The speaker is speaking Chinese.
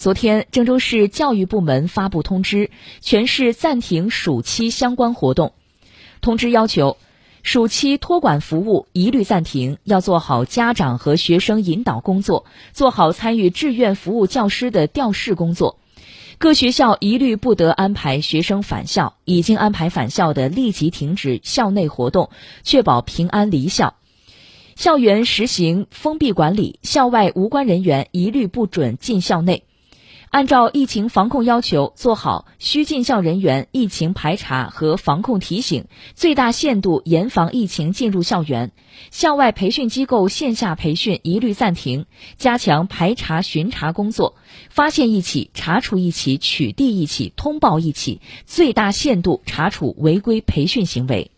昨天，郑州市教育部门发布通知，全市暂停暑期相关活动。通知要求，暑期托管服务一律暂停，要做好家长和学生引导工作，做好参与志愿服务教师的调试工作。各学校一律不得安排学生返校，已经安排返校的立即停止校内活动，确保平安离校。校园实行封闭管理，校外无关人员一律不准进校内。按照疫情防控要求，做好需进校人员疫情排查和防控提醒，最大限度严防疫情进入校园。校外培训机构线下培训一律暂停，加强排查巡查工作，发现一起查处一起，取缔一起，通报一起，最大限度查处违规培训行为。